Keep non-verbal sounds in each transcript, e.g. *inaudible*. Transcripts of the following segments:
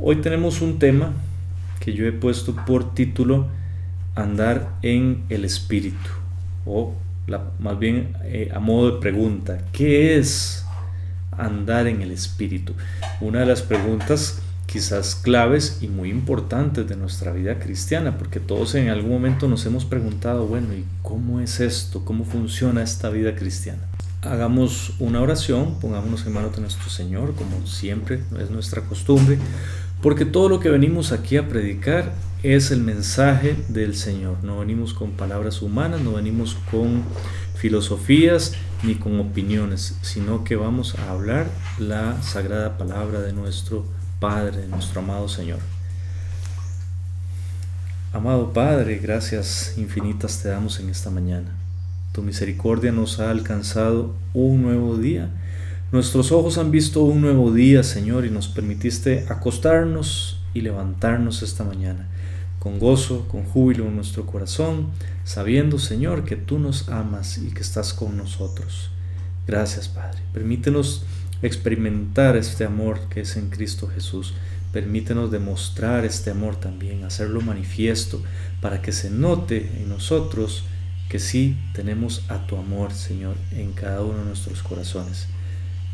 Hoy tenemos un tema que yo he puesto por título Andar en el Espíritu, o más bien eh, a modo de pregunta, ¿qué es andar en el Espíritu? Una de las preguntas quizás claves y muy importantes de nuestra vida cristiana, porque todos en algún momento nos hemos preguntado, bueno, ¿y cómo es esto? ¿Cómo funciona esta vida cristiana? Hagamos una oración, pongámonos en manos de nuestro Señor, como siempre es nuestra costumbre, porque todo lo que venimos aquí a predicar es el mensaje del Señor. No venimos con palabras humanas, no venimos con filosofías ni con opiniones, sino que vamos a hablar la sagrada palabra de nuestro Padre, nuestro amado Señor. Amado Padre, gracias infinitas te damos en esta mañana. Tu misericordia nos ha alcanzado un nuevo día. Nuestros ojos han visto un nuevo día, Señor, y nos permitiste acostarnos y levantarnos esta mañana, con gozo, con júbilo en nuestro corazón, sabiendo, Señor, que tú nos amas y que estás con nosotros. Gracias, Padre. Permítenos experimentar este amor que es en Cristo Jesús. Permítenos demostrar este amor también, hacerlo manifiesto para que se note en nosotros que sí tenemos a tu amor, Señor, en cada uno de nuestros corazones.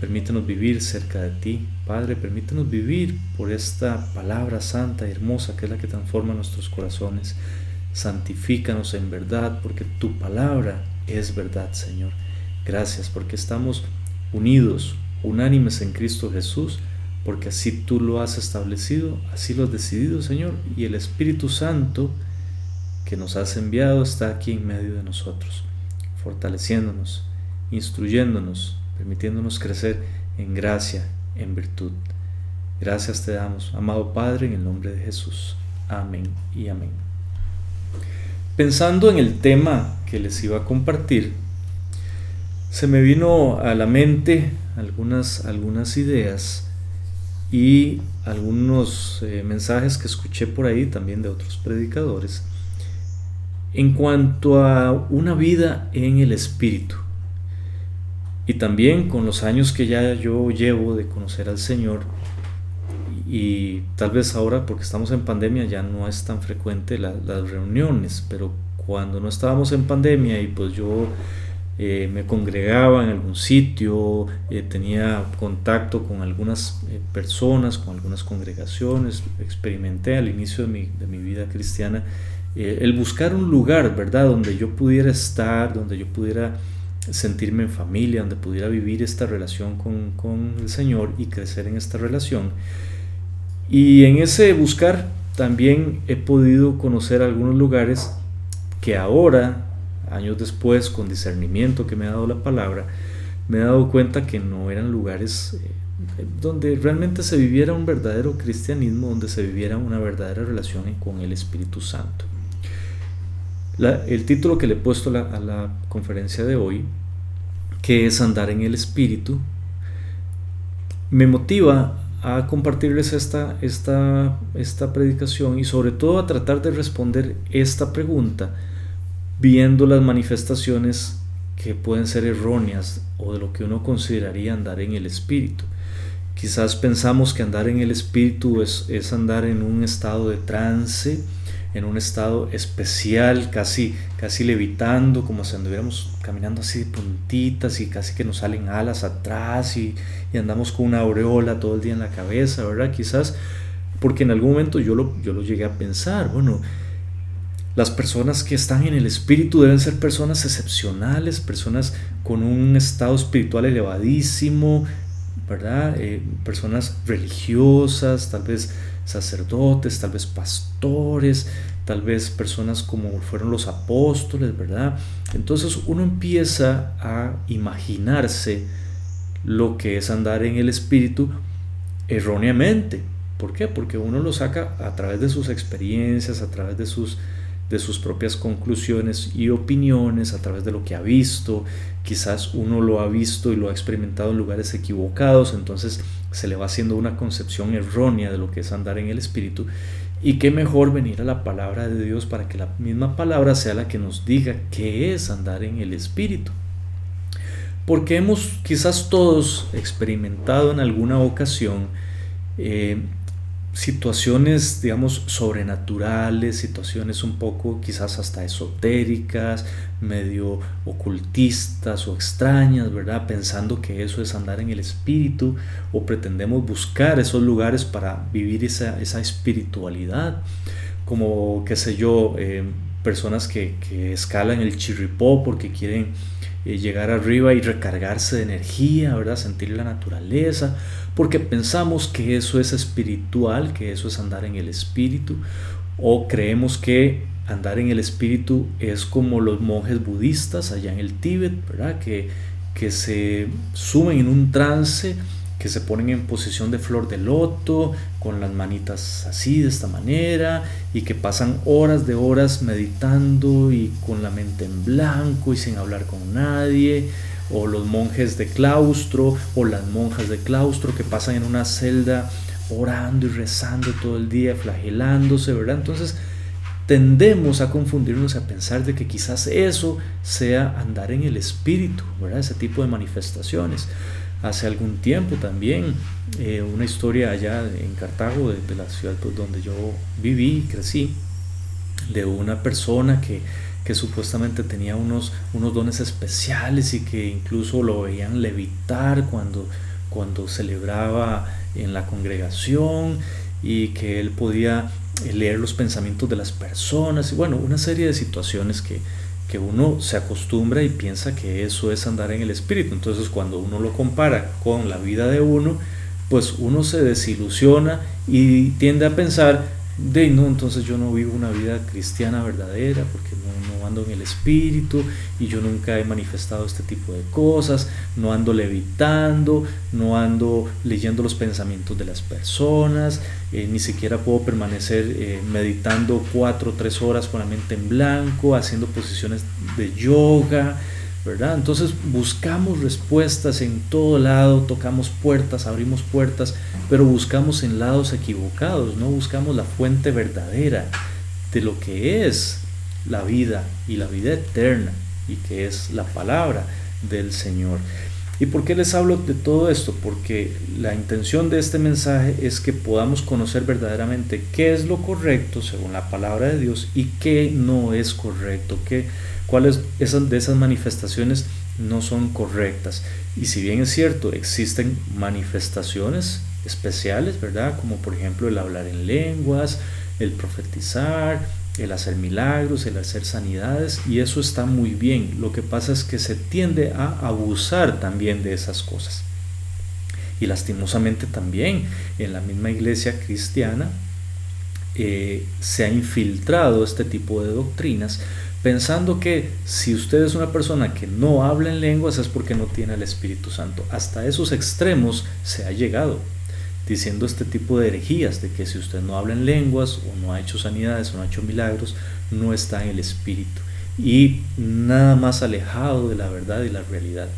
Permítenos vivir cerca de ti, Padre, permítenos vivir por esta palabra santa y hermosa que es la que transforma nuestros corazones. Santifícanos en verdad, porque tu palabra es verdad, Señor. Gracias porque estamos unidos, unánimes en Cristo Jesús, porque así tú lo has establecido, así lo has decidido, Señor, y el Espíritu Santo que nos has enviado está aquí en medio de nosotros, fortaleciéndonos, instruyéndonos, permitiéndonos crecer en gracia, en virtud. Gracias te damos, amado Padre, en el nombre de Jesús. Amén y amén. Pensando en el tema que les iba a compartir, se me vino a la mente algunas, algunas ideas y algunos eh, mensajes que escuché por ahí también de otros predicadores en cuanto a una vida en el Espíritu. Y también con los años que ya yo llevo de conocer al Señor, y tal vez ahora porque estamos en pandemia ya no es tan frecuente las reuniones, pero cuando no estábamos en pandemia y pues yo eh, me congregaba en algún sitio, eh, tenía contacto con algunas eh, personas, con algunas congregaciones, experimenté al inicio de mi, de mi vida cristiana el buscar un lugar, ¿verdad?, donde yo pudiera estar, donde yo pudiera sentirme en familia, donde pudiera vivir esta relación con, con el Señor y crecer en esta relación. Y en ese buscar también he podido conocer algunos lugares que ahora años después, con discernimiento que me ha dado la palabra, me he dado cuenta que no eran lugares eh, donde realmente se viviera un verdadero cristianismo, donde se viviera una verdadera relación con el Espíritu Santo. El título que le he puesto a la conferencia de hoy, que es andar en el Espíritu, me motiva a compartirles esta, esta, esta predicación y sobre todo a tratar de responder esta pregunta viendo las manifestaciones que pueden ser erróneas o de lo que uno consideraría andar en el espíritu. Quizás pensamos que andar en el espíritu es, es andar en un estado de trance, en un estado especial, casi, casi levitando, como si anduviéramos caminando así de puntitas y casi que nos salen alas atrás y, y, andamos con una aureola todo el día en la cabeza, ¿verdad? Quizás porque en algún momento yo lo, yo lo llegué a pensar, bueno, las personas que están en el espíritu deben ser personas excepcionales, personas con un estado espiritual elevadísimo, ¿verdad? Eh, personas religiosas, tal vez sacerdotes, tal vez pastores, tal vez personas como fueron los apóstoles, ¿verdad? Entonces uno empieza a imaginarse lo que es andar en el espíritu erróneamente. ¿Por qué? Porque uno lo saca a través de sus experiencias, a través de sus de sus propias conclusiones y opiniones a través de lo que ha visto. Quizás uno lo ha visto y lo ha experimentado en lugares equivocados, entonces se le va haciendo una concepción errónea de lo que es andar en el Espíritu. Y qué mejor venir a la palabra de Dios para que la misma palabra sea la que nos diga qué es andar en el Espíritu. Porque hemos quizás todos experimentado en alguna ocasión eh, situaciones, digamos, sobrenaturales, situaciones un poco quizás hasta esotéricas, medio ocultistas o extrañas, ¿verdad? Pensando que eso es andar en el espíritu o pretendemos buscar esos lugares para vivir esa, espiritualidad, como, qué sé yo, eh, personas que, que escalan el chirripó porque quieren eh, llegar arriba y recargarse de energía, ¿verdad? Sentir la naturaleza, porque pensamos que eso es espiritual, que eso es andar en el espíritu, o creemos que andar en el espíritu es como los monjes budistas allá en el Tíbet, ¿verdad? Que, que se sumen en un trance que se ponen en posición de flor de loto, con las manitas así, de esta manera, y que pasan horas de horas meditando y con la mente en blanco y sin hablar con nadie, o los monjes de claustro, o las monjas de claustro que pasan en una celda orando y rezando todo el día, flagelándose, ¿verdad? Entonces, tendemos a confundirnos a pensar de que quizás eso sea andar en el espíritu, ¿verdad? Ese tipo de manifestaciones hace algún tiempo también, eh, una historia allá en Cartago, de, la ciudad pues, donde yo viví, crecí, de una persona que, que supuestamente tenía unos, unos dones especiales y que incluso lo veían levitar cuando, cuando celebraba en la congregación y que él podía leer los pensamientos de las personas y bueno, una serie de situaciones que, que uno se acostumbra y piensa que eso es andar en el espíritu. Entonces cuando uno lo compara con la vida de uno, pues uno se desilusiona y tiende a pensar de no, entonces yo no vivo una vida cristiana verdadera porque no, no, ando en el espíritu y yo nunca he manifestado este tipo de cosas, no ando levitando, no ando leyendo los pensamientos de las personas, eh, ni siquiera puedo permanecer eh, meditando cuatro o tres horas con la mente en blanco, haciendo posiciones de yoga, ¿verdad? Entonces buscamos respuestas en todo lado, tocamos puertas, abrimos puertas, pero buscamos en lados equivocados, no buscamos la fuente verdadera de lo que es la vida y la vida eterna y que es la palabra del Señor. ¿Y por qué les hablo de todo esto? Porque la intención de este mensaje es que podamos conocer verdaderamente qué es lo correcto según la palabra de Dios y qué no es correcto, qué cuáles esas, de esas manifestaciones no son correctas. Y si bien es cierto, existen manifestaciones especiales, ¿verdad? Como por ejemplo el hablar en lenguas, el profetizar, el hacer milagros, el hacer sanidades, y eso está muy bien. Lo que pasa es que se tiende a abusar también de esas cosas. Y lastimosamente también en la misma iglesia cristiana eh, se ha infiltrado este tipo de doctrinas pensando que si usted es una persona que no habla en lenguas es porque no tiene el Espíritu Santo. Hasta esos extremos se ha llegado, diciendo este tipo de herejías, de que si usted no habla en lenguas o no ha hecho sanidades o no ha hecho milagros, no está en el Espíritu. Y nada más alejado de la verdad y la realidad.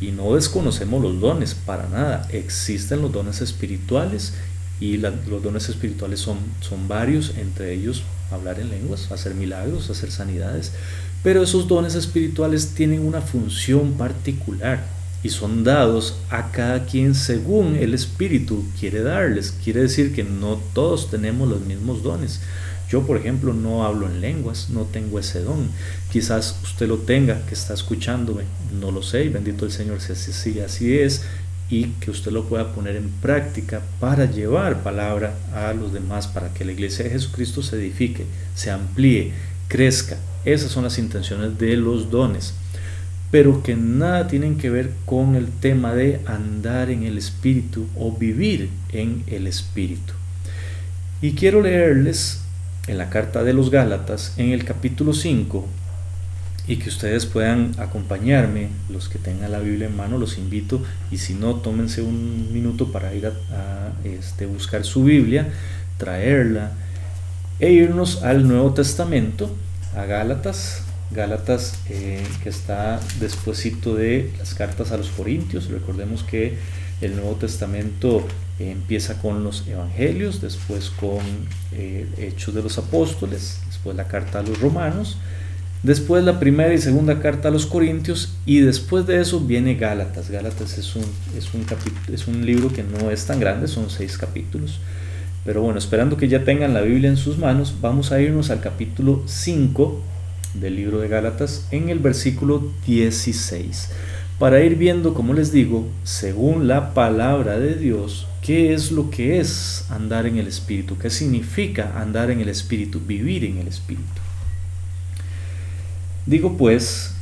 Y no desconocemos los dones, para nada. Existen los dones espirituales y los dones espirituales son, son varios, entre ellos hablar en lenguas, hacer milagros, hacer sanidades. Pero esos dones espirituales tienen una función particular y son dados a cada quien según el Espíritu quiere darles. Quiere decir que no todos tenemos los mismos dones. Yo, por ejemplo, no hablo en lenguas, no tengo ese don. Quizás usted lo tenga, que está escuchándome, no lo sé, y bendito el Señor si así, así es, y que usted lo pueda poner en práctica para llevar palabra a los demás, para que la iglesia de Jesucristo se edifique, se amplíe, crezca. Esas son las intenciones de los dones, pero que nada tienen que ver con el tema de andar en el Espíritu o vivir en el Espíritu. Y quiero leerles en la carta de los Gálatas, en el capítulo 5, y que ustedes puedan acompañarme, los que tengan la Biblia en mano, los invito y si no, tómense un minuto para ir a, este, buscar su Biblia, traerla e irnos al Nuevo Testamento, a Gálatas, Gálatas eh, que está despuesito de las cartas a los Corintios, recordemos que el Nuevo Testamento empieza con los Evangelios, después con eh, Hechos de los Apóstoles, después la carta a los Romanos, Después la primera y segunda carta a los Corintios y después de eso viene Gálatas. Gálatas es un, es un, es un libro que no es tan grande, son seis capítulos, Pero bueno, esperando que ya tengan la Biblia en sus manos, vamos a irnos al capítulo 5 del libro de Gálatas en el versículo 16. Para ir viendo, como les digo, según la palabra de Dios, qué es lo que es andar en el Espíritu, qué significa andar en el Espíritu, vivir en el Espíritu. Digo pues,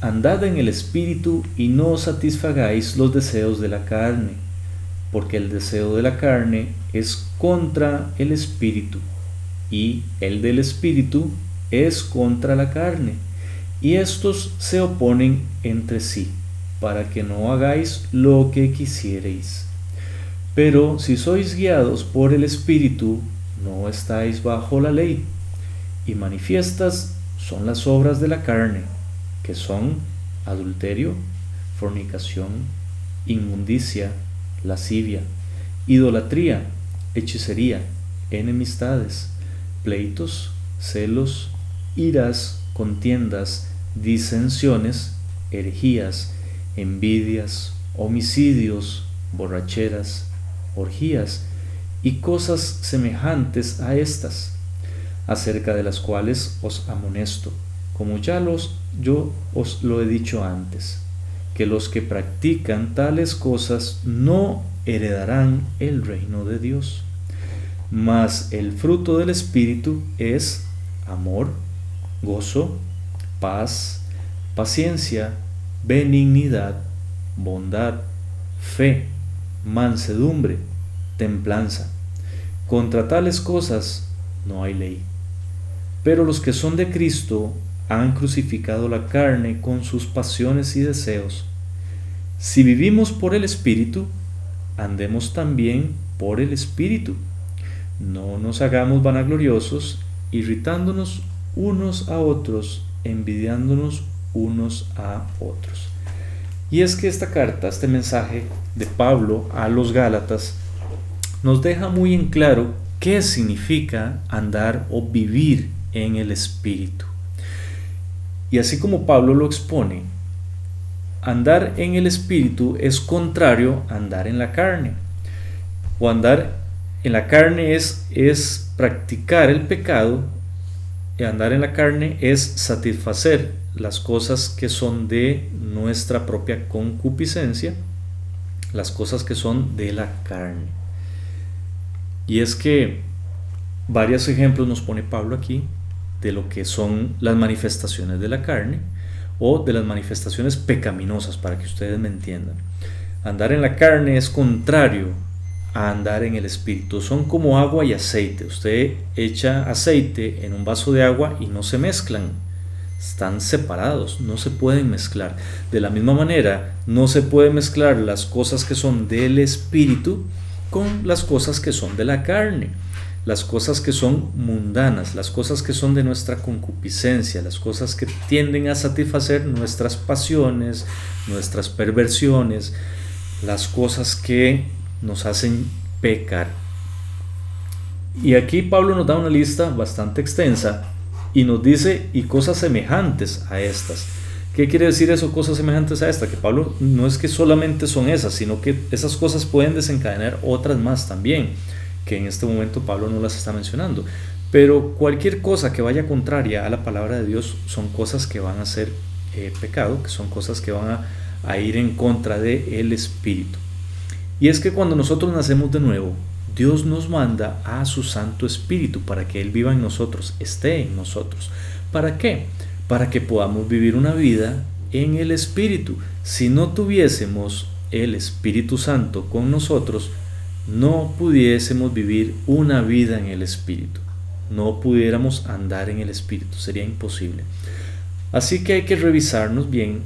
andad en el Espíritu y no satisfagáis los deseos de la carne, porque el deseo de la carne es contra el Espíritu, y el del Espíritu es contra la carne, y estos se oponen entre sí, para que no hagáis lo que quisierais. Pero si sois guiados por el Espíritu, no estáis bajo la ley, y manifiestas son las obras de la carne, que son adulterio, fornicación, inmundicia, lascivia, idolatría, hechicería, enemistades, pleitos, celos, iras, contiendas, disensiones, herejías, envidias, homicidios, borracheras, orgías y cosas semejantes a estas, acerca de las cuales os amonesto, como ya los yo os lo he dicho antes, que los que practican tales cosas no heredarán el reino de Dios. Mas el fruto del Espíritu es amor, gozo, paz, paciencia, benignidad, bondad, fe, mansedumbre, templanza. Contra tales cosas no hay ley. Pero los que son de Cristo han crucificado la carne con sus pasiones y deseos. Si vivimos por el Espíritu, andemos también por el Espíritu. No nos hagamos vanagloriosos, irritándonos unos a otros, envidiándonos unos a otros. Y es que esta carta, este mensaje de Pablo a los Gálatas, nos deja muy en claro qué significa andar o vivir en el Espíritu. Y así como Pablo lo expone, andar en el Espíritu es contrario a andar en la carne. O andar en la carne es, es practicar el pecado andar en la carne es satisfacer las cosas que son de nuestra propia concupiscencia, las cosas que son de la carne. Y es que varios ejemplos nos pone Pablo aquí de lo que son las manifestaciones de la carne o de las manifestaciones pecaminosas, para que ustedes me entiendan. Andar en la carne es contrario a andar en el espíritu. Son como agua y aceite. Usted echa aceite en un vaso de agua y no se mezclan. Están separados, no se pueden mezclar. De la misma manera, no se puede mezclar las cosas que son del espíritu con las cosas que son de la carne las cosas que son mundanas, las cosas que son de nuestra concupiscencia, las cosas que tienden a satisfacer nuestras pasiones, nuestras perversiones, las cosas que nos hacen pecar. Y aquí Pablo nos da una lista bastante extensa y nos dice y cosas semejantes a estas. ¿Qué quiere decir eso, cosas semejantes a esta? Que Pablo no es que solamente son esas, sino que esas cosas pueden desencadenar otras más también que en este momento Pablo no las está mencionando. Pero cualquier cosa que vaya contraria a la palabra de Dios son cosas que van a ser eh, pecado, que son cosas que van a, ir en contra del el Espíritu. Y es que cuando nosotros nacemos de nuevo, Dios nos manda a su Santo Espíritu para que Él viva en nosotros, esté en nosotros. ¿Para qué? Para que podamos vivir una vida en el Espíritu. Si no tuviésemos el Espíritu Santo con nosotros, no pudiésemos vivir una vida en el Espíritu, no pudiéramos andar en el Espíritu, sería imposible. Así que hay que revisarnos bien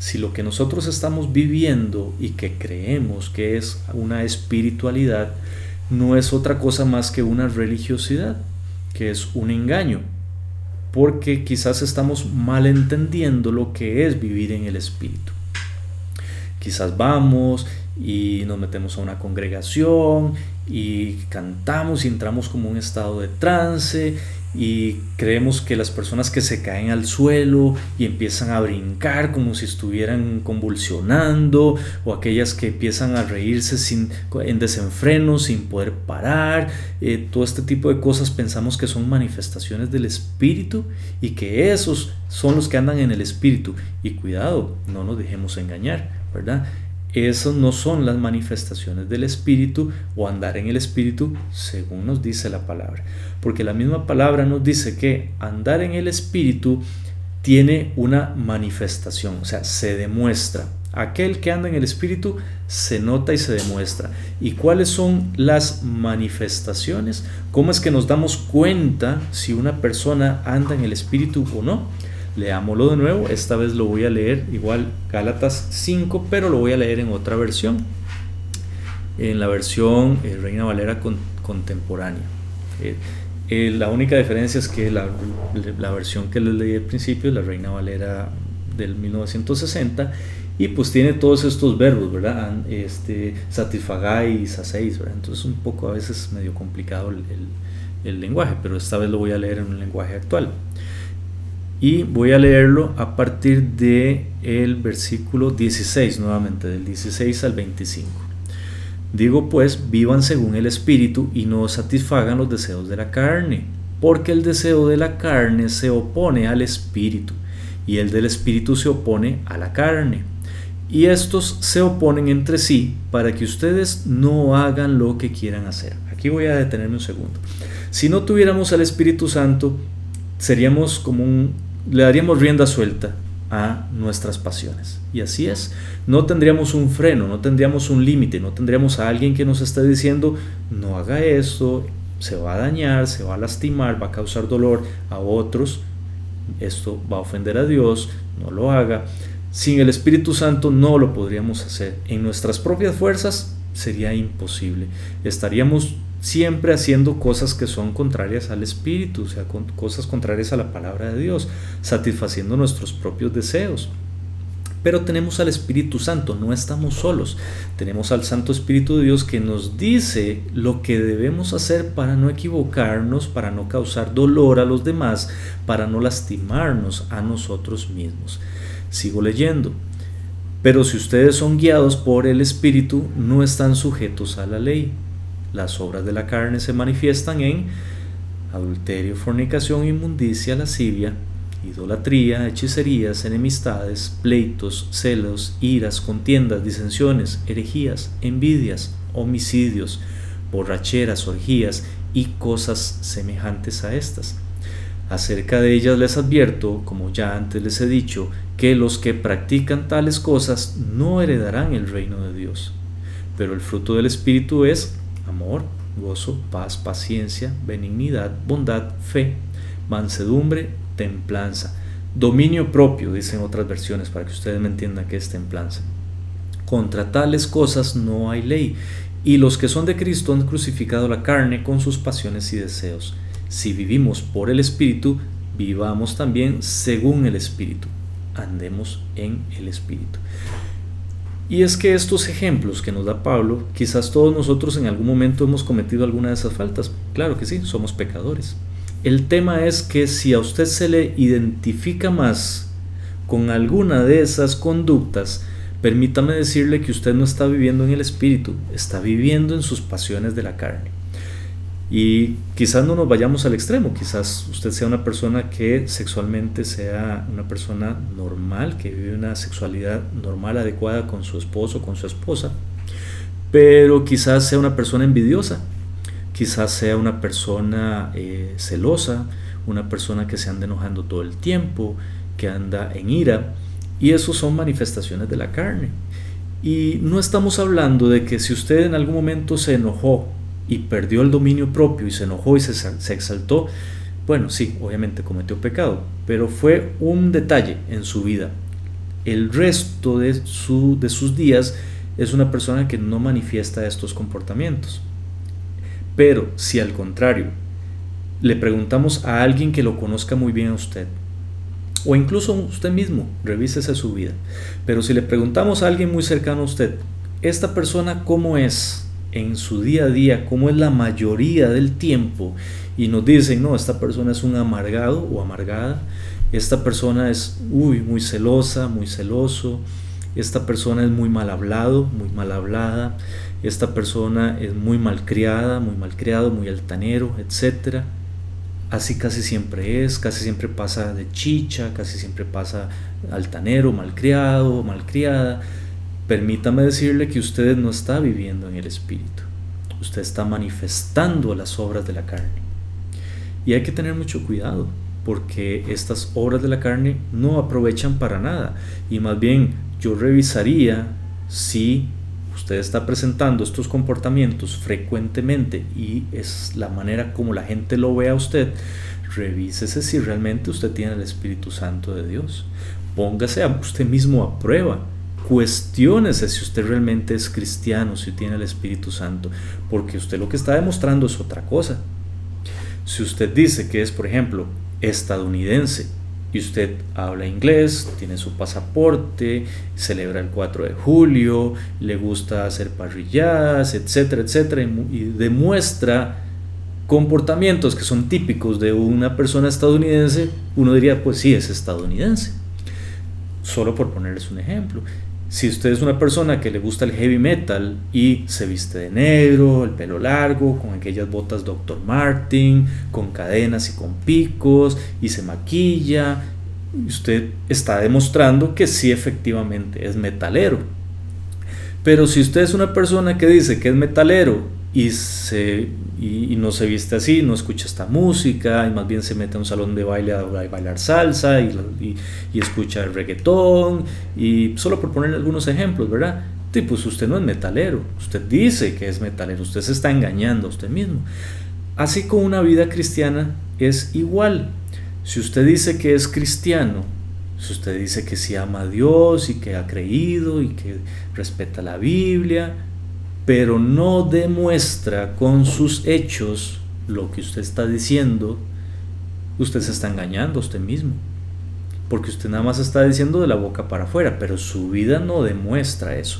si lo que nosotros estamos viviendo y que creemos que es una espiritualidad no es otra cosa más que una religiosidad, que es un engaño, porque quizás estamos malentendiendo lo que es vivir en el Espíritu. Quizás vamos y nos metemos a una congregación y cantamos y entramos como un estado de trance y creemos que las personas que se caen al suelo y empiezan a brincar como si estuvieran convulsionando o aquellas que empiezan a reírse sin, en desenfreno sin poder parar, eh, todo este tipo de cosas pensamos que son manifestaciones del espíritu y que esos son los que andan en el espíritu y cuidado, no nos dejemos engañar, ¿verdad? Esas no son las manifestaciones del Espíritu o andar en el Espíritu según nos dice la palabra. Porque la misma palabra nos dice que andar en el Espíritu tiene una manifestación, o sea, se demuestra. Aquel que anda en el Espíritu se nota y se demuestra. ¿Y cuáles son las manifestaciones? ¿Cómo es que nos damos cuenta si una persona anda en el Espíritu o no? Leámoslo de nuevo, esta vez lo voy a leer igual Gálatas 5, pero lo voy a leer en otra versión, en la versión eh, Reina Valera contemporánea. Eh, eh, la única diferencia es que la, la, versión que les leí al principio es la Reina Valera del 1960 y pues tiene todos estos verbos, ¿verdad? Este, satisfagáis, hacéis, ¿verdad? Entonces un poco a veces medio complicado el, el, el lenguaje, pero esta vez lo voy a leer en un lenguaje actual y voy a leerlo a partir de el versículo 16 nuevamente del 16 al 25 digo pues vivan según el espíritu y no satisfagan los deseos de la carne porque el deseo de la carne se opone al espíritu y el del espíritu se opone a la carne. Y estos se oponen entre sí para que ustedes no hagan lo que quieran hacer. Aquí voy a detenerme un segundo. Si no tuviéramos al Espíritu Santo seríamos como un le daríamos rienda suelta a nuestras pasiones. Y así es, no tendríamos un freno, no tendríamos un límite, no tendríamos a alguien que nos esté diciendo, no haga esto, se va a dañar, se va a lastimar, va a causar dolor a otros, esto va a ofender a Dios, no lo haga. Sin el Espíritu Santo no lo podríamos hacer. En nuestras propias fuerzas sería imposible. Estaríamos siempre haciendo cosas que son contrarias al Espíritu, o sea, cosas contrarias a la palabra de Dios, satisfaciendo nuestros propios deseos. Pero tenemos al Espíritu Santo, no estamos solos. Tenemos al Santo Espíritu de Dios que nos dice lo que debemos hacer para no equivocarnos, para no causar dolor a los demás, para no lastimarnos a nosotros mismos. Sigo leyendo. Pero si ustedes son guiados por el Espíritu, no están sujetos a la ley las obras de la carne se manifiestan en adulterio, fornicación, inmundicia, lascivia, idolatría, hechicerías, enemistades, pleitos, celos, iras, contiendas, disensiones, herejías, envidias, homicidios, borracheras, orgías y cosas semejantes a estas. Acerca de ellas les advierto, como ya antes les he dicho, que los que practican tales cosas no heredarán el reino de Dios. Pero el fruto del Espíritu es amor, gozo, paz, paciencia, benignidad, bondad, fe, mansedumbre, templanza. Dominio propio, dicen otras versiones, para que ustedes me entiendan qué es templanza. Contra tales cosas no hay ley, y los que son de Cristo han crucificado la carne con sus pasiones y deseos. Si vivimos por el Espíritu, vivamos también según el Espíritu. Andemos en el Espíritu. Y es que estos ejemplos que nos da Pablo, quizás todos nosotros en algún momento hemos cometido alguna de esas faltas. Claro que sí, somos pecadores. El tema es que si a usted se le identifica más con alguna de esas conductas, permítame decirle que usted no está viviendo en el espíritu, está viviendo en sus pasiones de la carne. Y quizás no nos vayamos al extremo, quizás usted sea una persona que sexualmente sea una persona normal, que vive una sexualidad normal, adecuada con su esposo, con su esposa, pero quizás sea una persona envidiosa, quizás sea una persona eh, celosa, una persona que se anda enojando todo el tiempo, que anda en ira, y eso son manifestaciones de la carne. Y no estamos hablando de que si usted en algún momento se enojó y perdió el dominio propio y se enojó y se, exaltó, bueno, sí, obviamente cometió pecado, pero fue un detalle en su vida. El resto de, su, de sus días es una persona que no manifiesta estos comportamientos. Pero si al contrario le preguntamos a alguien que lo conozca muy bien a usted, o incluso usted mismo, revísese su vida, pero si le preguntamos a alguien muy cercano a usted, esta persona cómo es, en su día a día, como es la mayoría del tiempo, y nos dicen, no, esta persona es un amargado o amargada, esta persona es, uy, muy celosa, muy celoso, esta persona es muy mal hablado, muy mal hablada, esta persona es muy malcriada, muy malcriado, muy altanero, etc. Así casi siempre es, casi siempre pasa de chicha, casi siempre pasa altanero, malcriado, malcriada. Permítame decirle que usted no está viviendo en el Espíritu, usted está manifestando las obras de la carne. Y hay que tener mucho cuidado, porque estas obras de la carne no aprovechan para nada. Y más bien yo revisaría si usted está presentando estos comportamientos frecuentemente y es la manera como la gente lo ve a usted, revísese si realmente usted tiene el Espíritu Santo de Dios. Póngase a usted mismo a prueba. Cuestiónese si usted realmente es cristiano, si tiene el Espíritu Santo, porque usted lo que está demostrando es otra cosa. Si usted dice que es, por ejemplo, estadounidense y usted habla inglés, tiene su pasaporte, celebra el 4 de julio, le gusta hacer parrilladas, etcétera, etcétera, y demuestra comportamientos que son típicos de una persona estadounidense, uno diría, pues sí, es estadounidense. Solo por ponerles un ejemplo. Si usted es una persona que le gusta el heavy metal y se viste de negro, el pelo largo, con aquellas botas Dr. Martin, con cadenas y con picos, y se maquilla, usted está demostrando que sí efectivamente es metalero. Pero si usted es una persona que dice que es metalero y, se, y, no se viste así, no escucha esta música, y más bien se mete a un salón de baile a, bailar salsa y, y, escucha el reggaetón, y solo por poner algunos ejemplos, ¿verdad? Y pues usted no es metalero, usted dice que es metalero, usted se está engañando a usted mismo. Así como una vida cristiana es igual. Si usted dice que es cristiano, si usted dice que sí ama a Dios y que ha creído y que respeta la Biblia, pero no demuestra con sus hechos lo que usted está diciendo, usted se está engañando a usted mismo. Porque usted nada más está diciendo de la boca para afuera, pero su vida no demuestra eso.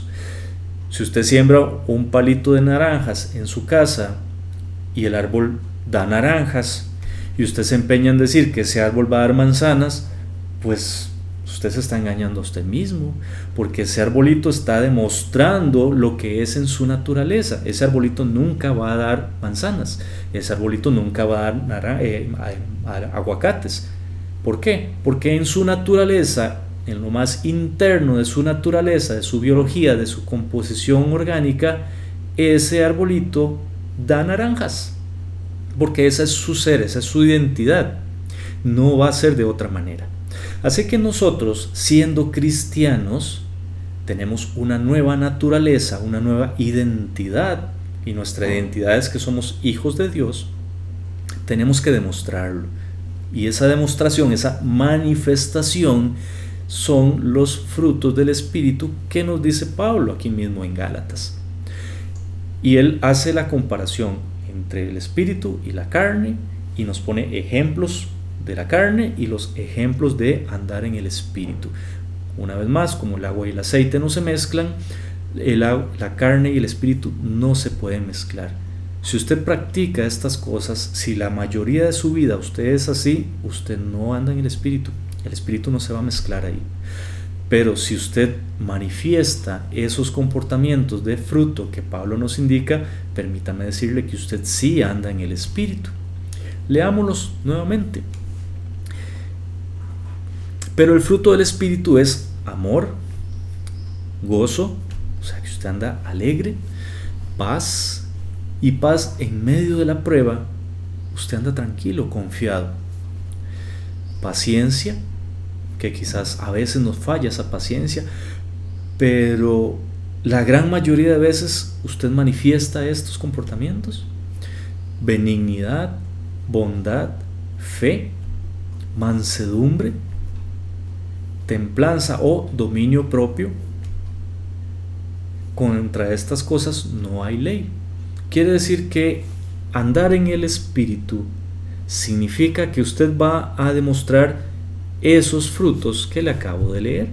Si usted siembra un palito de naranjas en su casa y el árbol da naranjas y usted se empeña en decir que ese árbol va a dar manzanas, pues usted se está engañando a usted mismo, porque ese arbolito está demostrando lo que es en su naturaleza. Ese arbolito nunca va a dar manzanas, ese arbolito nunca va a dar eh, aguacates. ¿Por qué? Porque en su naturaleza, en lo más interno de su naturaleza, de su biología, de su composición orgánica, ese arbolito da naranjas. Porque esa es su ser, esa es su identidad. No va a ser de otra manera. Así que nosotros, siendo cristianos, tenemos una nueva naturaleza, una nueva identidad, y nuestra identidad es que somos hijos de Dios, tenemos que demostrarlo. Y esa demostración, esa manifestación, son los frutos del Espíritu que nos dice Pablo aquí mismo en Gálatas. Y él hace la comparación entre el Espíritu y la carne y nos pone ejemplos de la carne y los ejemplos de andar en el espíritu. Una vez más, como el agua y el aceite no se mezclan, el, la carne y el espíritu no se pueden mezclar. Si usted practica estas cosas, si la mayoría de su vida usted es así, usted no anda en el espíritu. El espíritu no se va a mezclar ahí. Pero si usted manifiesta esos comportamientos de fruto que Pablo nos indica, permítame decirle que usted sí anda en el espíritu. Leámoslos nuevamente. Pero el fruto del Espíritu es amor, gozo, o sea que usted anda alegre, paz y paz en medio de la prueba, usted anda tranquilo, confiado. Paciencia, que quizás a veces nos falla esa paciencia, pero la gran mayoría de veces usted manifiesta estos comportamientos. Benignidad, bondad, fe, mansedumbre, templanza o dominio propio, contra estas cosas no hay ley. Quiere decir que andar en el Espíritu significa que usted va a demostrar esos frutos que le acabo de leer.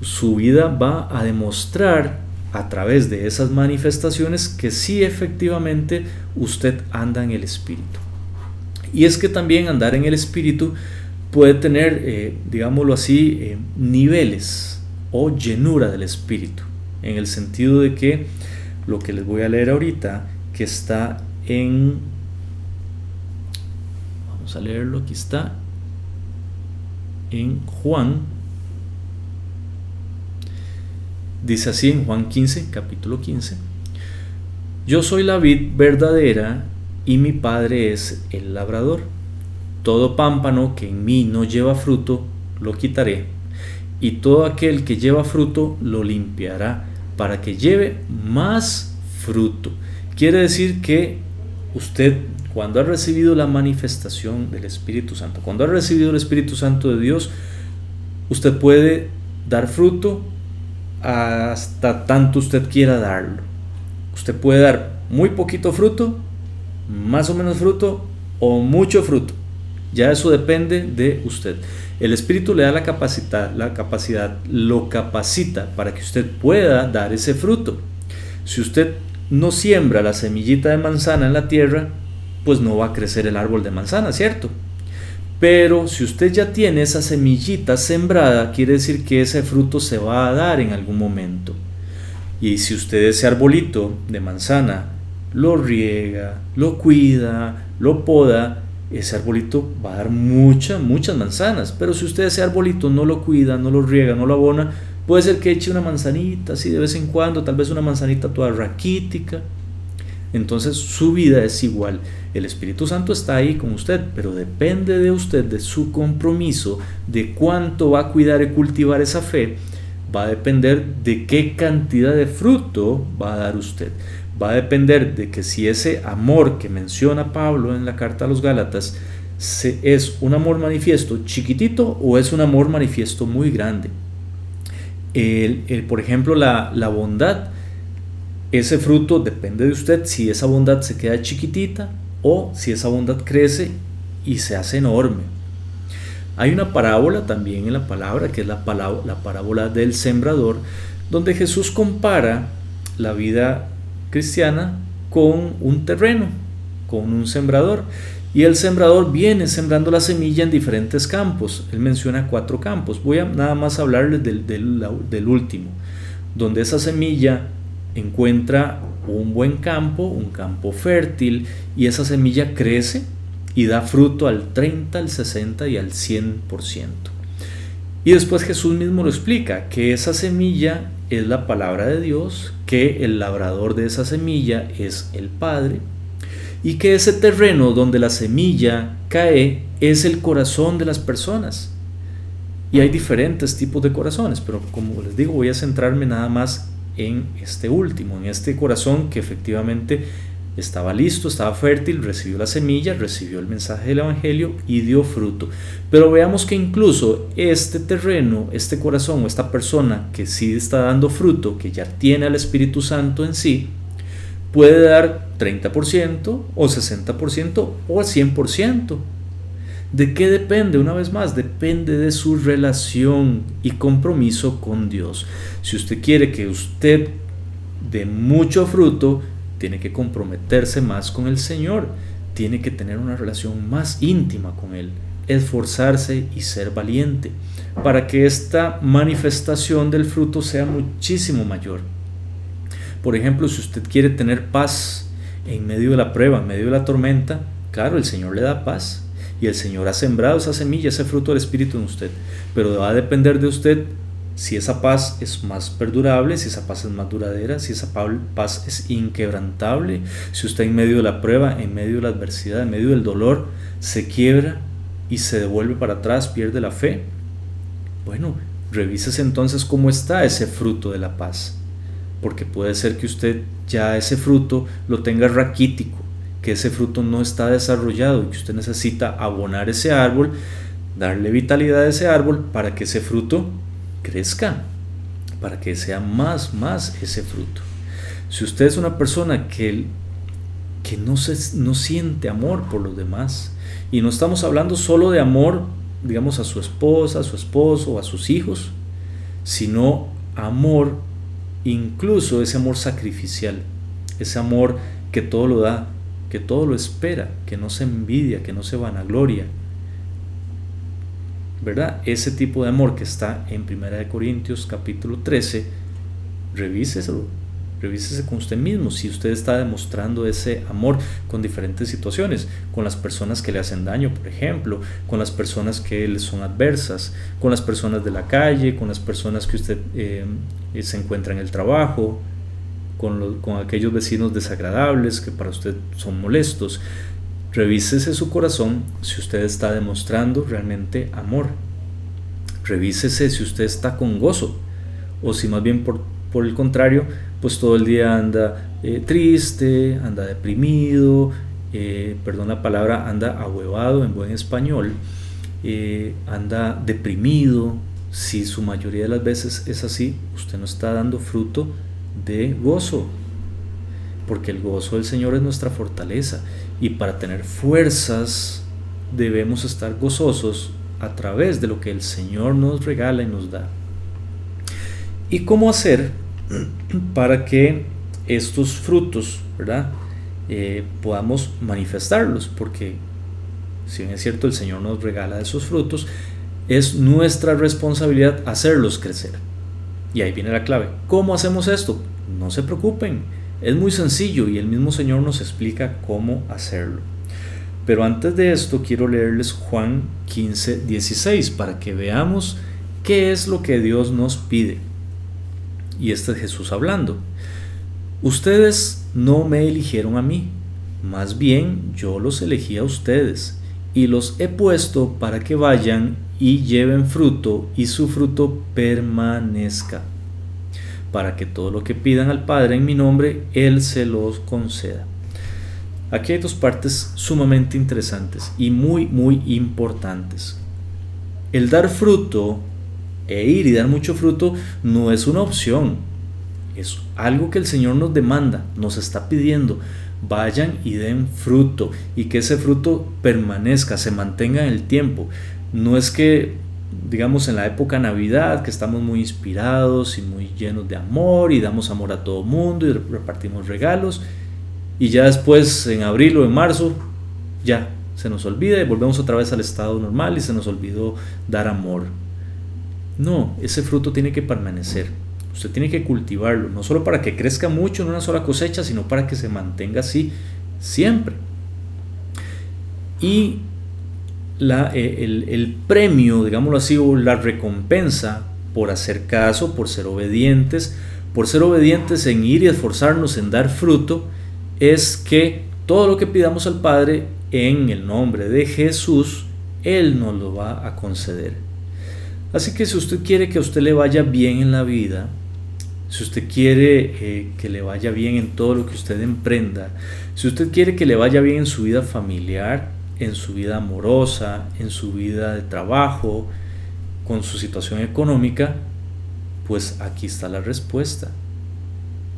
Su vida va a demostrar a través de esas manifestaciones que sí efectivamente usted anda en el Espíritu. Y es que también andar en el Espíritu puede tener, eh, digámoslo así, eh, niveles o llenura del Espíritu, en el sentido de que lo que les voy a leer ahorita, que está en, vamos a leerlo, aquí está, en Juan, dice así en Juan 15, capítulo 15, yo soy la vid verdadera y mi padre es el labrador. Todo pámpano que en mí no lleva fruto, lo quitaré, y todo aquel que lleva fruto, lo limpiará, para que lleve más fruto. Quiere decir que usted, cuando ha recibido la manifestación del Espíritu Santo, cuando ha recibido el Espíritu Santo de Dios, usted puede dar fruto hasta tanto usted quiera darlo. Usted puede dar muy poquito fruto, más o menos fruto o mucho fruto. Ya eso depende de usted. El Espíritu le da la capacidad, la capacidad, lo capacita para que usted pueda dar ese fruto. Si usted no siembra la semillita de manzana en la tierra, pues no va a crecer el árbol de manzana, ¿cierto? Pero si usted ya tiene esa semillita sembrada, quiere decir que ese fruto se va a dar en algún momento. Y si usted ese arbolito de manzana lo riega, lo cuida, lo poda, ese arbolito va a dar muchas, muchas manzanas. Pero si usted ese arbolito no lo cuida, no lo riega, no lo abona, puede ser que eche una manzanita así de vez en cuando, tal vez una manzanita toda raquítica. Entonces su vida es igual. El Espíritu Santo está ahí con usted, pero depende de usted, de su compromiso, de cuánto va a cuidar y cultivar esa fe, va a depender de qué cantidad de fruto va a dar usted. Va a depender de que si ese amor que menciona Pablo en la carta a los Gálatas es un amor manifiesto chiquitito o es un amor manifiesto muy grande. El, por ejemplo, la, la bondad, ese fruto depende de usted si esa bondad se queda chiquitita o si esa bondad crece y se hace enorme. Hay una parábola también en la palabra, que es la, la parábola del sembrador, donde Jesús compara la vida cristiana con un terreno, con un sembrador. Y el sembrador viene sembrando la semilla en diferentes campos. Él menciona cuatro campos. Voy a nada más hablarles del, del, último, donde esa semilla encuentra un buen campo, un campo fértil, y esa semilla crece y da fruto al 30, al 60 y al 100%. Y después Jesús mismo lo explica, que esa semilla es la palabra de Dios, que el labrador de esa semilla es el Padre, y que ese terreno donde la semilla cae es el corazón de las personas. Y hay diferentes tipos de corazones, pero como les digo, voy a centrarme nada más en este último, en este corazón que efectivamente estaba listo, estaba fértil, recibió la semilla, recibió el mensaje del Evangelio y dio fruto. Pero veamos que incluso este terreno, este corazón o esta persona que sí está dando fruto, que ya tiene al Espíritu Santo en sí, puede dar 30% o 60% o al 100%. ¿De qué depende? Una vez más, depende de su relación y compromiso con Dios. Si usted quiere que usted dé mucho fruto, tiene que comprometerse más con el Señor, tiene que tener una relación más íntima con Él, esforzarse y ser valiente, para que esta manifestación del fruto sea muchísimo mayor. Por ejemplo, si usted quiere tener paz en medio de la prueba, en medio de la tormenta, claro, el Señor le da paz, y el Señor ha sembrado esa semilla, ese fruto del Espíritu en usted. Pero va a depender de usted si esa paz es más perdurable, si esa paz es más duradera, si esa paz es inquebrantable, si usted en medio de la prueba, en medio de la adversidad, en medio del dolor, se quiebra y se devuelve para atrás, pierde la fe. Bueno, revísese entonces cómo está ese fruto de la paz. Porque puede ser que usted ya ese fruto lo tenga raquítico, que ese fruto no está desarrollado y que usted necesita abonar ese árbol, darle vitalidad a ese árbol para que ese fruto crezca, para que sea más, más ese fruto. Si usted es una persona que, que no, se, no siente amor por los demás, y no estamos hablando solo de amor, digamos, a su esposa, a su esposo a sus hijos, sino amor incluso ese amor sacrificial, ese amor que todo lo da, que todo lo espera, que no se envidia, que no se vanagloria. ¿Verdad? Ese tipo de amor que está en 1 Corintios capítulo 13, revíseselo, revísese con usted mismo si usted está demostrando ese amor con diferentes situaciones, con las personas que le hacen daño, por ejemplo, con las personas que le son adversas, con las personas de la calle, con las personas que usted eh, se encuentra en el trabajo, con, con aquellos vecinos desagradables que para usted son molestos. Revísese su corazón si usted está demostrando realmente amor. Revísese si usted está con gozo o si más bien por, por el contrario, pues todo el día anda eh, triste, anda deprimido, eh, perdón la palabra, anda ahuevado en buen español, eh, anda deprimido. Si su mayoría de las veces es así, usted no está dando fruto de gozo, porque el gozo del Señor es nuestra fortaleza y para tener fuerzas debemos estar gozosos a través de lo que el Señor nos regala y nos da. ¿Y cómo hacer *clears throat* para que estos frutos, ¿verdad? Eh, podamos manifestarlos? Porque si bien es cierto el Señor nos regala esos frutos, es nuestra responsabilidad hacerlos crecer. Y ahí viene la clave. ¿Cómo hacemos esto? No se preocupen, es muy sencillo y el mismo Señor nos explica cómo hacerlo. Pero antes de esto quiero leerles Juan 15, 16 para que veamos qué es lo que Dios nos pide. Y este es Jesús hablando. Ustedes no me eligieron a mí, más bien yo los elegí a ustedes y los he puesto para que vayan y lleven fruto y su fruto permanezca, para que todo lo que pidan al Padre en mi nombre, Él se los conceda. Aquí hay dos partes sumamente interesantes y muy, muy importantes. El dar fruto e ir y dar mucho fruto no es una opción, es algo que el Señor nos demanda, nos está pidiendo. Vayan y den fruto y que ese fruto permanezca, se mantenga en el tiempo. No es que, digamos, en la época Navidad, que estamos muy inspirados y muy llenos de amor y damos amor a todo mundo y repartimos regalos y ya después en abril o en marzo ya se nos olvida y volvemos otra vez al estado normal y se nos olvidó dar amor. No, ese fruto tiene que permanecer. Usted tiene que cultivarlo, no solo para que crezca mucho en una sola cosecha, sino para que se mantenga así siempre. Y eh, el, el, premio, digámoslo así, o la recompensa por hacer caso, por ser obedientes, por ser obedientes en ir y esforzarnos en dar fruto, es que todo lo que pidamos al Padre en el nombre de Jesús, Él nos lo va a conceder. Así que si usted quiere que a usted le vaya bien en la vida, si usted quiere eh, que le vaya bien en todo lo que usted emprenda, si usted quiere que le vaya bien en su vida familiar, en su vida amorosa, en su vida de trabajo, con su situación económica, pues aquí está la respuesta.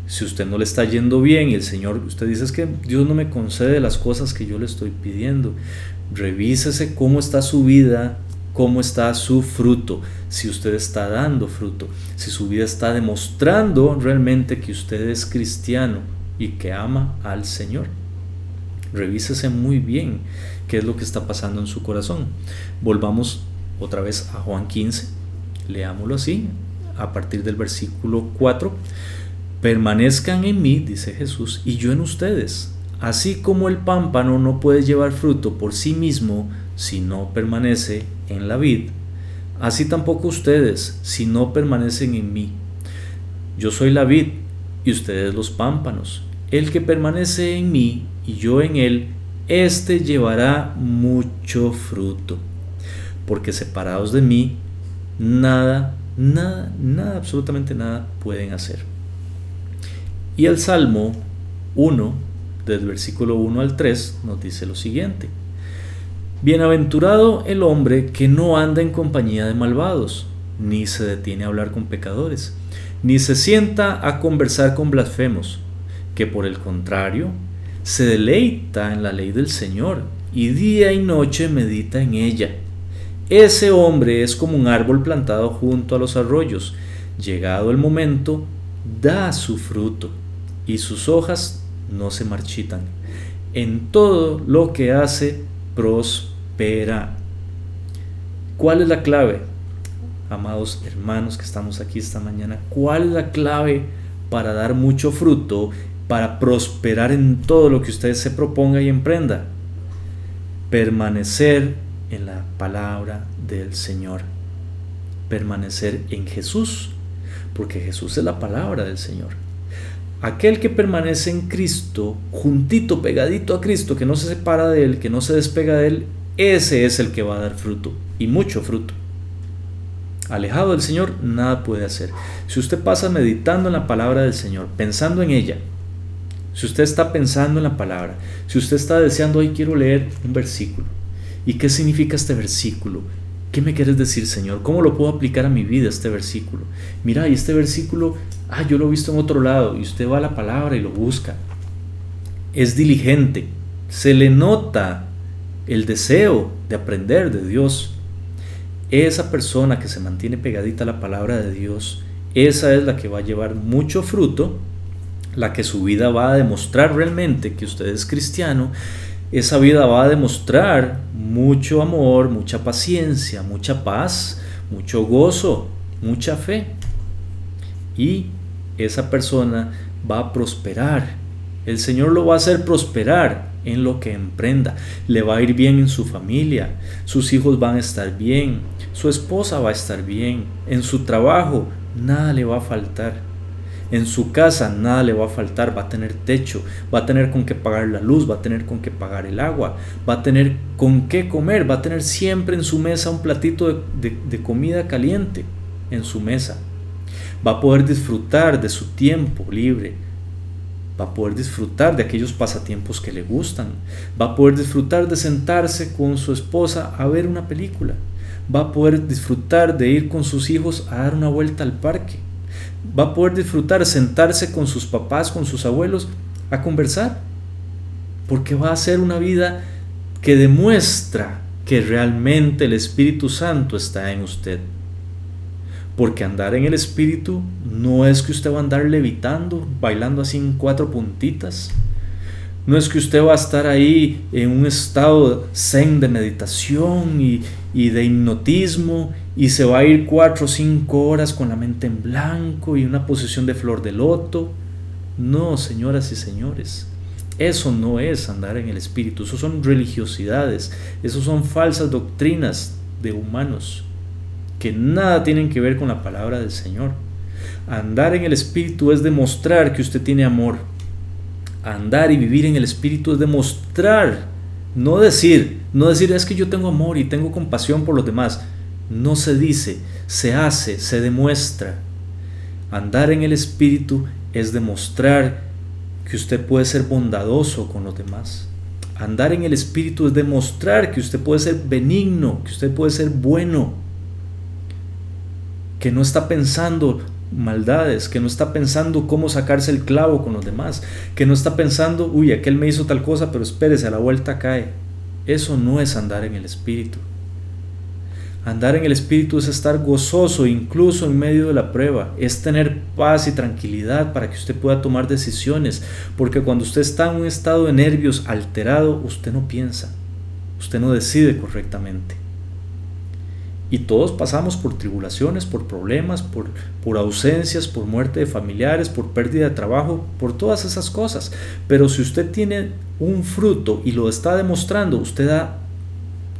Si usted no le está yendo bien y el Señor, usted dice es que Dios no me concede las cosas que yo le estoy pidiendo, revísese cómo está su vida cómo está su fruto, si usted está dando fruto, si su vida está demostrando realmente que usted es cristiano y que ama al Señor. Revísese muy bien qué es lo que está pasando en su corazón. Volvamos otra vez a Juan 15, leámoslo así, a partir del versículo 4. Permanezcan en mí, dice Jesús, y yo en ustedes. Así como el pámpano no puede llevar fruto por sí mismo si no permanece en la vid, así tampoco ustedes si no permanecen en mí. Yo soy la vid y ustedes los pámpanos. El que permanece en mí y yo en él, éste llevará mucho fruto. Porque separados de mí, nada, nada, nada, absolutamente nada pueden hacer. Y el Salmo 1, del versículo 1 al 3, nos dice lo siguiente. Bienaventurado el hombre que no anda en compañía de malvados, ni se detiene a hablar con pecadores, ni se sienta a conversar con blasfemos, que por el contrario se deleita en la ley del Señor y día y noche medita en ella. Ese hombre es como un árbol plantado junto a los arroyos. Llegado el momento, da su fruto y sus hojas no se marchitan. En todo lo que hace, prospera. ¿Cuál es la clave? Amados hermanos que estamos aquí esta mañana, ¿cuál es la clave para dar mucho fruto, para prosperar en todo lo que usted se proponga y emprenda? Permanecer en la palabra del Señor. Permanecer en Jesús, porque Jesús es la palabra del Señor. Aquel que permanece en Cristo, juntito, pegadito a Cristo, que no se separa de Él, que no se despega de Él, ese es el que va a dar fruto, y mucho fruto. Alejado del Señor, nada puede hacer. Si usted pasa meditando en la palabra del Señor, pensando en ella, si usted está pensando en la palabra, si usted está deseando, hoy quiero leer un versículo, ¿y qué significa este versículo? ¿Qué me quieres decir, Señor? ¿Cómo lo puedo aplicar a mi vida este versículo? Mira, y este versículo, ah, yo lo he visto en otro lado, y usted va a la palabra y lo busca. Es diligente, se le nota el deseo de aprender de Dios. Esa persona que se mantiene pegadita a la palabra de Dios, esa es la que va a llevar mucho fruto, la que su vida va a demostrar realmente que usted es cristiano esa vida va a demostrar mucho amor, mucha paciencia, mucha paz, mucho gozo, mucha fe. Y esa persona va a prosperar. El Señor lo va a hacer prosperar en lo que emprenda. Le va a ir bien en su familia. Sus hijos van a estar bien. Su esposa va a estar bien. En su trabajo nada le va a faltar. En su casa nada le va a faltar, va a tener techo, va a tener con qué pagar la luz, va a tener con qué pagar el agua, va a tener con qué comer, va a tener siempre en su mesa un platito de, comida caliente en su mesa. Va a poder disfrutar de su tiempo libre, va a poder disfrutar de aquellos pasatiempos que le gustan, va a poder disfrutar de sentarse con su esposa a ver una película, va a poder disfrutar de ir con sus hijos a dar una vuelta al parque, va a poder disfrutar sentarse con sus papás, con sus abuelos, a conversar. Porque va a ser una vida que demuestra que realmente el Espíritu Santo está en usted. Porque andar en el Espíritu no es que usted va a andar levitando, bailando así en cuatro puntitas. No es que usted va a estar ahí en un estado zen de meditación y, y de hipnotismo y se va a ir cuatro o cinco horas con la mente en blanco y una posición de flor de loto. No, señoras y señores, eso no es andar en el espíritu, eso son religiosidades, eso son falsas doctrinas de humanos que nada tienen que ver con la palabra del Señor. Andar en el espíritu es demostrar que usted tiene amor. Andar y vivir en el espíritu es demostrar, no decir, no decir es que yo tengo amor y tengo compasión por los demás. No se dice, se hace, se demuestra. Andar en el Espíritu es demostrar que usted puede ser bondadoso con los demás. Andar en el Espíritu es demostrar que usted puede ser benigno, que usted puede ser bueno, que no está pensando maldades, que no está pensando cómo sacarse el clavo con los demás, que no está pensando, uy, aquel me hizo tal cosa, pero espérese, a la vuelta cae. Eso no es andar en el Espíritu. Andar en el Espíritu es estar gozoso incluso en medio de la prueba, es tener paz y tranquilidad para que usted pueda tomar decisiones, porque cuando usted está en un estado de nervios alterado, usted no piensa, usted no decide correctamente. Y todos pasamos por tribulaciones, por problemas, por, ausencias, por muerte de familiares, por pérdida de trabajo, por todas esas cosas. Pero si usted tiene un fruto y lo está demostrando, usted da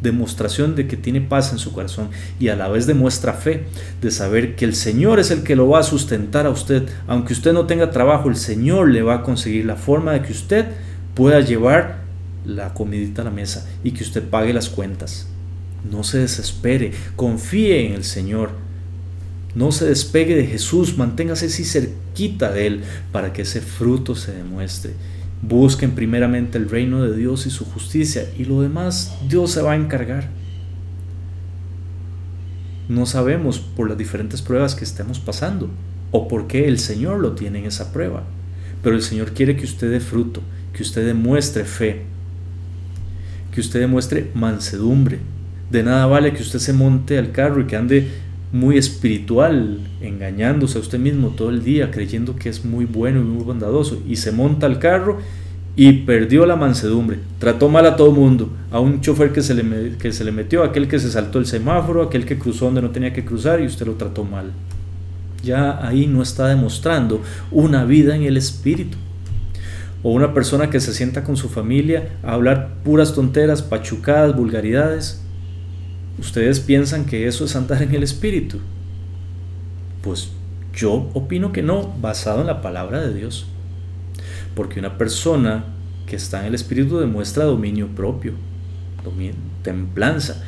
demostración de que tiene paz en su corazón y a la vez demuestra fe de saber que el Señor es el que lo va a sustentar a usted. Aunque usted no tenga trabajo, el Señor le va a conseguir la forma de que usted pueda llevar la comidita a la mesa y que usted pague las cuentas. No se desespere, confíe en el Señor. No se despegue de Jesús, manténgase así cerquita de Él para que ese fruto se demuestre. Busquen primeramente el reino de Dios y su justicia y lo demás Dios se va a encargar. No sabemos por las diferentes pruebas que estemos pasando o por qué el Señor lo tiene en esa prueba, pero el Señor quiere que usted dé fruto, que usted demuestre fe, que usted demuestre mansedumbre. De nada vale que usted se monte al carro y que ande muy espiritual, engañándose a usted mismo todo el día, creyendo que es muy bueno y muy bondadoso, y se monta al carro y perdió la mansedumbre. Trató mal a todo mundo, a un chofer que se, le, que se le metió, a aquel que se saltó el semáforo, a aquel que cruzó donde no tenía que cruzar y usted lo trató mal. Ya ahí no está demostrando una vida en el espíritu. O una persona que se sienta con su familia a hablar puras tonteras, pachucadas, vulgaridades. ¿Ustedes piensan que eso es andar en el espíritu? Pues yo opino que no, basado en la palabra de Dios. Porque una persona que está en el espíritu demuestra dominio propio, templanza,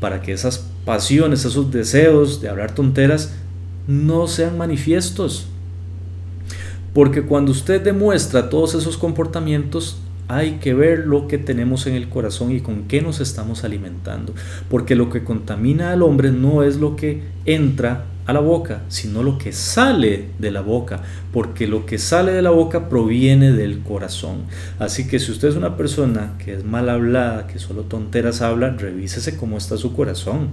para que esas pasiones, esos deseos de hablar tonteras no sean manifiestos. Porque cuando usted demuestra todos esos comportamientos, hay que ver lo que tenemos en el corazón y con qué nos estamos alimentando. Porque lo que contamina al hombre no es lo que entra a la boca, sino lo que sale de la boca, porque lo que sale de la boca proviene del corazón. Así que si usted es una persona que es mal hablada, que solo tonteras habla, revísese cómo está su corazón.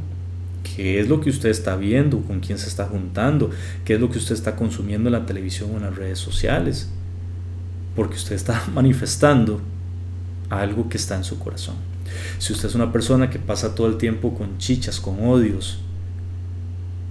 ¿Qué es lo que usted está viendo? ¿Con quién se está juntando? ¿Qué es lo que usted está consumiendo en la televisión o en las redes sociales? Porque usted está *laughs* manifestando algo que está en su corazón. Si usted es una persona que pasa todo el tiempo con chichas, con odios,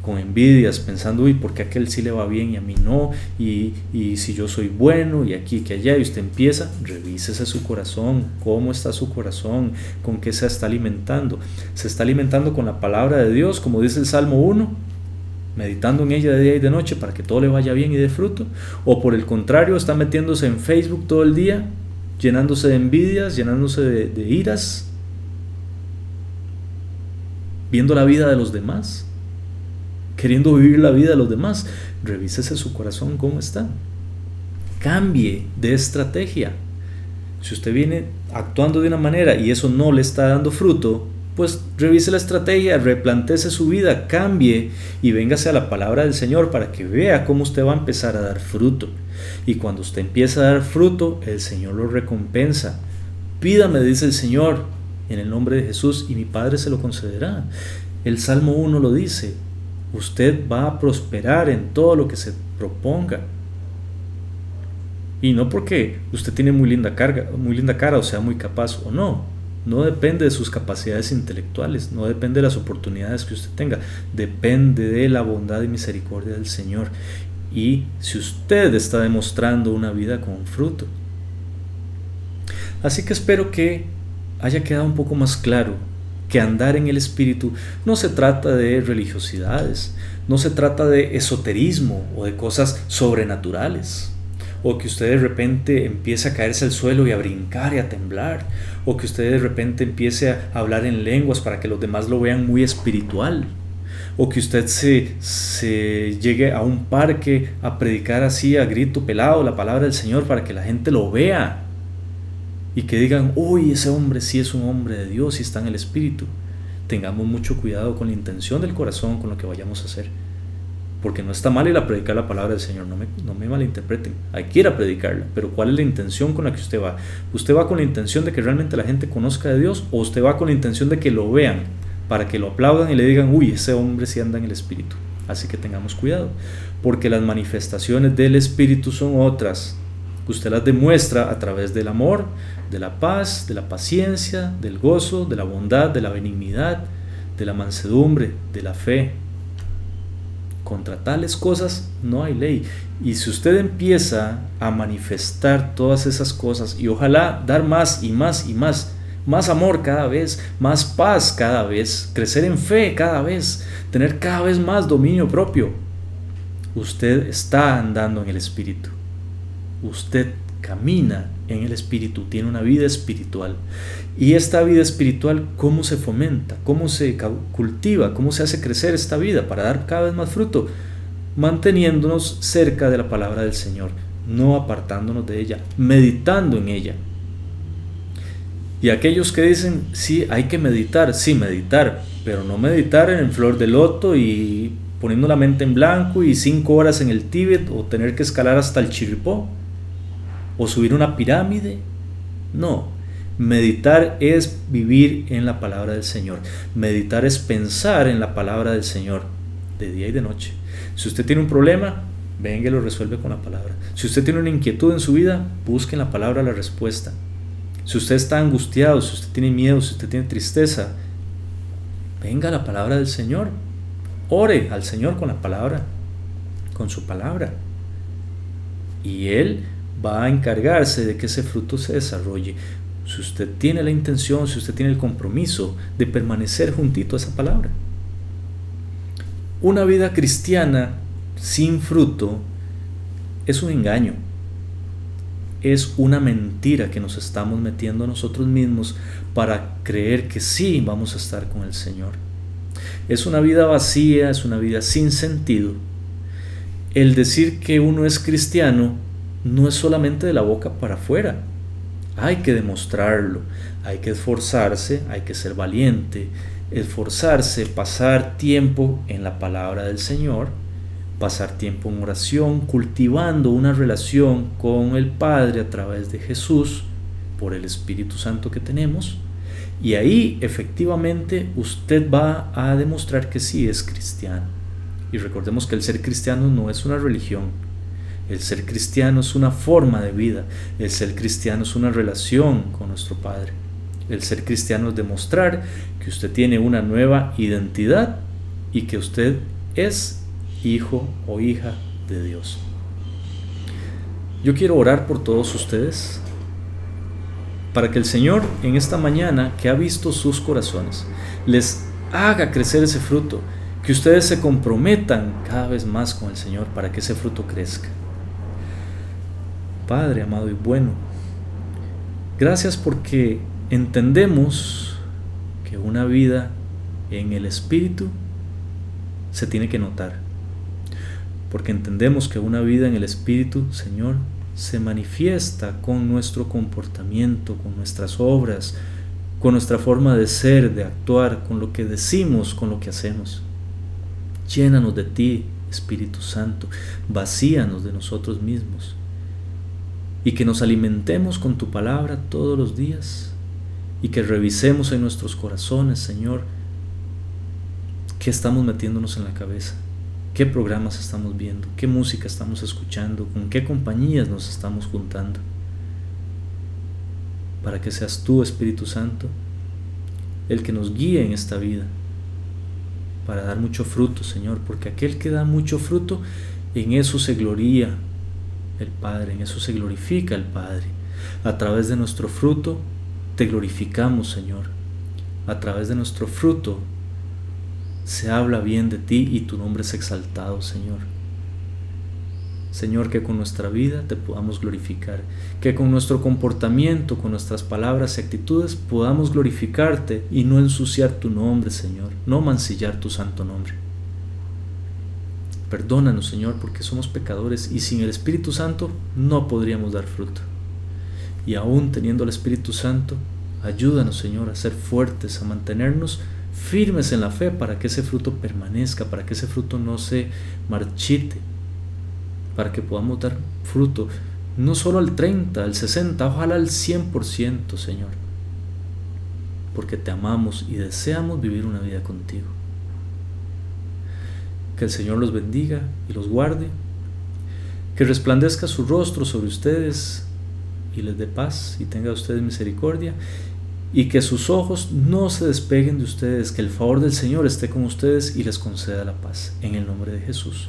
con envidias, pensando, uy, porque a aquel sí le va bien y a mí no, y, y si yo soy bueno y aquí que allá, y usted empieza, revísese su corazón, cómo está su corazón, con qué se está alimentando. Se está alimentando con la palabra de Dios, como dice el Salmo 1, meditando en ella de día y de noche para que todo le vaya bien y de fruto, o por el contrario, está metiéndose en Facebook todo el día, llenándose de envidias, llenándose de, de iras, viendo la vida de los demás queriendo vivir la vida de los demás. Revísese su corazón cómo está. Cambie de estrategia. Si usted viene actuando de una manera y eso no le está dando fruto, pues revise la estrategia, replantece su vida, cambie y véngase a la palabra del Señor para que vea cómo usted va a empezar a dar fruto. Y cuando usted empieza a dar fruto, el Señor lo recompensa. Pídame, dice el Señor, en el nombre de Jesús, y mi Padre se lo concederá. El Salmo 1 lo dice, usted va a prosperar en todo lo que se proponga. Y no porque usted tiene muy linda, carga, muy linda cara o sea muy capaz o no. No depende de sus capacidades intelectuales, no depende de las oportunidades que usted tenga, depende de la bondad y misericordia del Señor. Y si usted está demostrando una vida con fruto. Así que espero que haya quedado un poco más claro que andar en el Espíritu no se trata de religiosidades, no se trata de esoterismo o de cosas sobrenaturales, o que usted de repente empiece a caerse al suelo y a brincar y a temblar, o que usted de repente empiece a hablar en lenguas para que los demás lo vean muy espiritual, o que usted se, se llegue a un parque a predicar así a grito pelado la palabra del Señor para que la gente lo vea y que digan, uy, ese hombre sí es un hombre de Dios y está en el Espíritu. Tengamos mucho cuidado con la intención del corazón, con lo que vayamos a hacer. Porque no está mal ir a predicar la palabra del Señor, no me, no me malinterpreten. Hay que ir a predicarla, pero ¿cuál es la intención con la que usted va? ¿Usted va con la intención de que realmente la gente conozca de Dios o usted va con la intención de que lo vean, para que lo aplaudan y le digan, uy, ese hombre sí anda en el Espíritu? Así que tengamos cuidado, porque las manifestaciones del Espíritu son otras. Usted las demuestra a través del amor, de la paz, de la paciencia, del gozo, de la bondad, de la benignidad, de la mansedumbre, de la fe. Contra tales cosas no hay ley. Y si usted empieza a manifestar todas esas cosas y ojalá dar más y más y más, más amor cada vez, más paz cada vez, crecer en fe cada vez, tener cada vez más dominio propio, usted está andando en el Espíritu. Usted camina en el espíritu, tiene una vida espiritual. Y esta vida espiritual, ¿cómo se fomenta? ¿Cómo se cultiva? ¿Cómo se hace crecer esta vida para dar cada vez más fruto? Manteniéndonos cerca de la palabra del Señor, no apartándonos de ella, meditando en ella. Y aquellos que dicen, sí, hay que meditar, sí, meditar, pero no meditar en flor de loto y poniendo la mente en blanco y cinco horas en el Tíbet o tener que escalar hasta el Chiripó o subir una pirámide. No, meditar es vivir en la palabra del Señor. Meditar es pensar en la palabra del Señor. de día y de noche. Si usted tiene un problema, venga y lo resuelve con la palabra. Si usted tiene una inquietud en su vida, busque en la palabra la respuesta. Si usted está angustiado, si usted tiene miedo, si usted tiene tristeza, venga a la palabra del Señor. Ore al Señor con la palabra, con su palabra. Y Él va a encargarse de que ese fruto se desarrolle. Si usted tiene la intención, si usted tiene el compromiso de permanecer juntito a esa palabra. Una vida cristiana sin fruto es un engaño. Es una mentira que nos estamos metiendo nosotros mismos para creer que sí vamos a estar con el Señor. Es una vida vacía, es una vida sin sentido. El decir que uno es cristiano no es solamente de la boca para afuera. Hay que demostrarlo, hay que esforzarse, hay que ser valiente, esforzarse, pasar tiempo en la palabra del Señor, pasar tiempo en oración, cultivando una relación con el Padre a través de Jesús, por el Espíritu Santo que tenemos, y ahí efectivamente usted va a demostrar que sí es cristiano. Y recordemos que el ser cristiano no es una religión, el ser cristiano es una forma de vida, el ser cristiano es una relación con nuestro Padre. El ser cristiano es demostrar que usted tiene una nueva identidad y que usted es hijo o hija de Dios. Yo quiero orar por todos ustedes para que el Señor en esta mañana que ha visto sus corazones les haga crecer ese fruto, que ustedes se comprometan cada vez más con el Señor para que ese fruto crezca. Padre amado y bueno, gracias porque entendemos que una vida en el Espíritu se tiene que notar. Porque entendemos que una vida en el Espíritu, Señor, se manifiesta con nuestro comportamiento, con nuestras obras, con nuestra forma de ser, de actuar, con lo que decimos, con lo que hacemos. Llénanos de ti, Espíritu Santo, vacíanos de nosotros mismos y que nos alimentemos con tu palabra todos los días y que revisemos en nuestros corazones, Señor, qué estamos metiéndonos en la cabeza, qué programas estamos viendo, qué música estamos escuchando, con qué compañías nos estamos juntando, para que seas tú, Espíritu Santo, el que nos guíe en esta vida, para dar mucho fruto, Señor, porque aquel que da mucho fruto, en eso se gloría el Padre, en eso se glorifica el Padre. A través de nuestro fruto te glorificamos, Señor. A través de nuestro fruto se habla bien de ti y tu nombre es exaltado, Señor. Señor, que con nuestra vida te podamos glorificar, que con nuestro comportamiento, con nuestras palabras y actitudes podamos glorificarte y no ensuciar tu nombre, Señor, no mancillar tu santo nombre. Perdónanos, Señor, porque somos pecadores y sin el Espíritu Santo no podríamos dar fruto y aún teniendo el Espíritu Santo, ayúdanos Señor a ser fuertes, a mantenernos firmes en la fe para que ese fruto permanezca, para que ese fruto no se marchite, para que podamos dar fruto no solo al 30, al 60, ojalá al 100%, Señor, porque te amamos y deseamos vivir una vida contigo. Que el Señor los bendiga y los guarde, que resplandezca su rostro sobre ustedes y les dé paz y tenga ustedes misericordia y que sus ojos no se despeguen de ustedes, que el favor del Señor esté con ustedes y les conceda la paz. En el nombre de Jesús.